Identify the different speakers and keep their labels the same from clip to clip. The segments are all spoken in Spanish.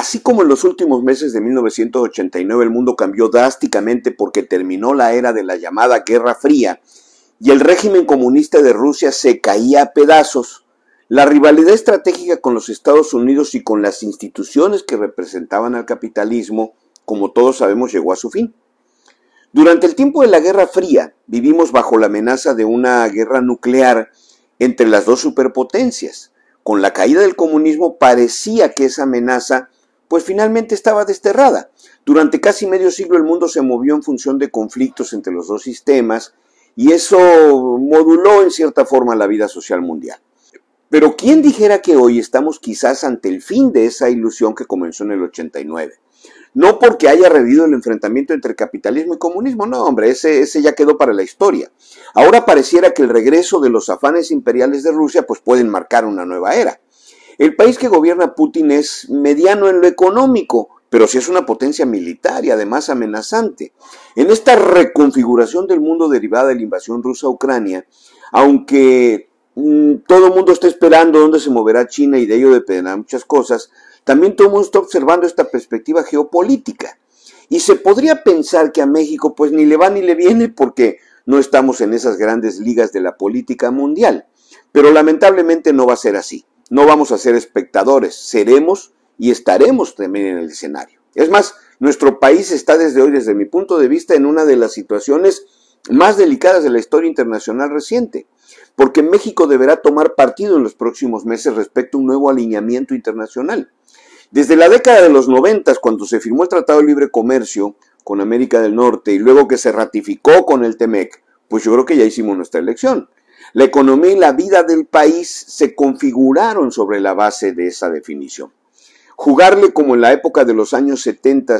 Speaker 1: Así como en los últimos meses de 1989 el mundo cambió drásticamente porque terminó la era de la llamada Guerra Fría y el régimen comunista de Rusia se caía a pedazos, la rivalidad estratégica con los Estados Unidos y con las instituciones que representaban al capitalismo, como todos sabemos, llegó a su fin. Durante el tiempo de la Guerra Fría vivimos bajo la amenaza de una guerra nuclear entre las dos superpotencias. Con la caída del comunismo parecía que esa amenaza pues finalmente estaba desterrada. Durante casi medio siglo el mundo se movió en función de conflictos entre los dos sistemas y eso moduló en cierta forma la vida social mundial. Pero ¿quién dijera que hoy estamos quizás ante el fin de esa ilusión que comenzó en el 89? No porque haya revivido el enfrentamiento entre capitalismo y comunismo, no, hombre, ese, ese ya quedó para la historia. Ahora pareciera que el regreso de los afanes imperiales de Rusia pues pueden marcar una nueva era. El país que gobierna Putin es mediano en lo económico, pero sí es una potencia militar y además amenazante. En esta reconfiguración del mundo derivada de la invasión rusa a Ucrania, aunque Mm, todo el mundo está esperando dónde se moverá China y de ello dependerán muchas cosas, también todo el mundo está observando esta perspectiva geopolítica. Y se podría pensar que a México pues ni le va ni le viene porque no estamos en esas grandes ligas de la política mundial. Pero lamentablemente no va a ser así. No vamos a ser espectadores, seremos y estaremos también en el escenario. Es más, nuestro país está desde hoy, desde mi punto de vista, en una de las situaciones más delicadas de la historia internacional reciente porque México deberá tomar partido en los próximos meses respecto a un nuevo alineamiento internacional. Desde la década de los noventas, cuando se firmó el Tratado de Libre Comercio con América del Norte y luego que se ratificó con el TEMEC, pues yo creo que ya hicimos nuestra elección. La economía y la vida del país se configuraron sobre la base de esa definición. Jugarle como en la época de los años 70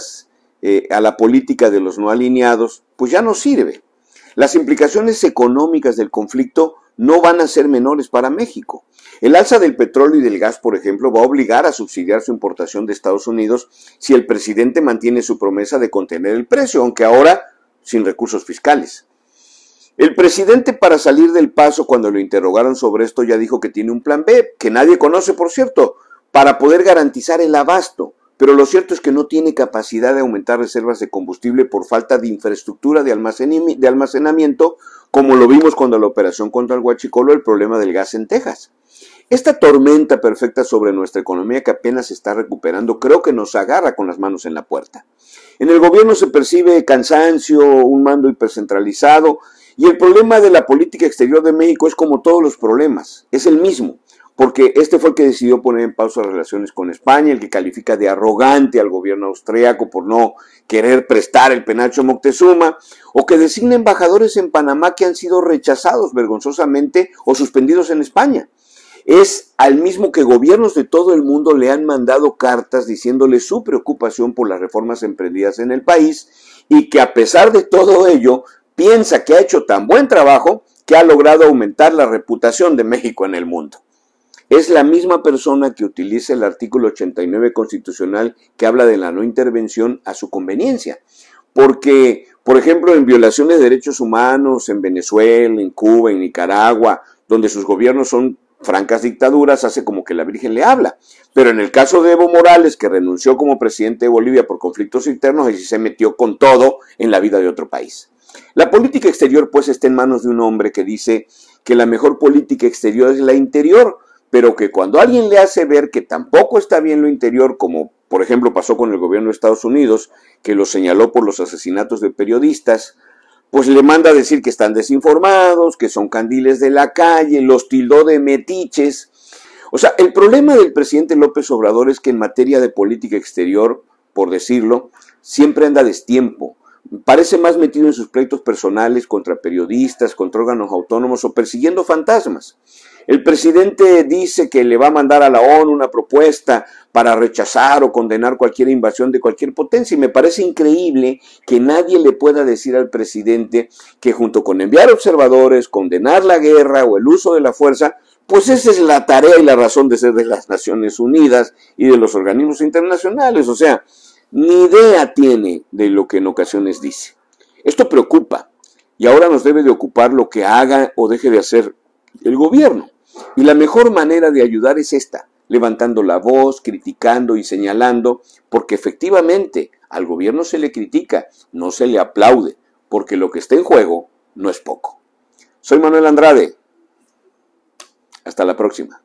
Speaker 1: eh, a la política de los no alineados, pues ya no sirve. Las implicaciones económicas del conflicto no van a ser menores para México. El alza del petróleo y del gas, por ejemplo, va a obligar a subsidiar su importación de Estados Unidos si el presidente mantiene su promesa de contener el precio, aunque ahora sin recursos fiscales. El presidente para salir del paso cuando lo interrogaron sobre esto ya dijo que tiene un plan B, que nadie conoce por cierto, para poder garantizar el abasto pero lo cierto es que no tiene capacidad de aumentar reservas de combustible por falta de infraestructura de, almacenamiento, como lo vimos cuando la operación contra el Huachicolo, el problema del gas en Texas. Esta tormenta perfecta sobre nuestra economía que apenas se está recuperando creo que nos agarra con las manos en la puerta. En el gobierno se percibe cansancio, un mando hipercentralizado y el problema de la política exterior de México es como todos los problemas, es el mismo porque este fue el que decidió poner en pausa las relaciones con España, el que califica de arrogante al gobierno austriaco por no querer prestar el penacho Moctezuma, o que designa embajadores en Panamá que han sido rechazados vergonzosamente o suspendidos en España. Es al mismo que gobiernos de todo el mundo le han mandado cartas diciéndole su preocupación por las reformas emprendidas en el país y que a pesar de todo ello piensa que ha hecho tan buen trabajo que ha logrado aumentar la reputación de México en el mundo es la misma persona que utiliza el artículo 89 constitucional que habla de la no intervención a su conveniencia. Porque, por ejemplo, en violaciones de derechos humanos en Venezuela, en Cuba, en Nicaragua, donde sus gobiernos son francas dictaduras, hace como que la Virgen le habla. Pero en el caso de Evo Morales, que renunció como presidente de Bolivia por conflictos internos, y se metió con todo en la vida de otro país. La política exterior, pues, está en manos de un hombre que dice que la mejor política exterior es la interior, pero que cuando alguien le hace ver que tampoco está bien lo interior, como por ejemplo pasó con el gobierno de Estados Unidos, que lo señaló por los asesinatos de periodistas, pues le manda a decir que están desinformados, que son candiles de la calle, los tildó de metiches. O sea, el problema del presidente López Obrador es que en materia de política exterior, por decirlo, siempre anda destiempo. Parece más metido en sus pleitos personales contra periodistas, contra órganos autónomos o persiguiendo fantasmas. El presidente dice que le va a mandar a la ONU una propuesta para rechazar o condenar cualquier invasión de cualquier potencia y me parece increíble que nadie le pueda decir al presidente que junto con enviar observadores, condenar la guerra o el uso de la fuerza, pues esa es la tarea y la razón de ser de las Naciones Unidas y de los organismos internacionales. O sea, ni idea tiene de lo que en ocasiones dice. Esto preocupa y ahora nos debe de ocupar lo que haga o deje de hacer el gobierno. Y la mejor manera de ayudar es esta, levantando la voz, criticando y señalando, porque efectivamente al gobierno se le critica, no se le aplaude, porque lo que está en juego no es poco. Soy Manuel Andrade. Hasta la próxima.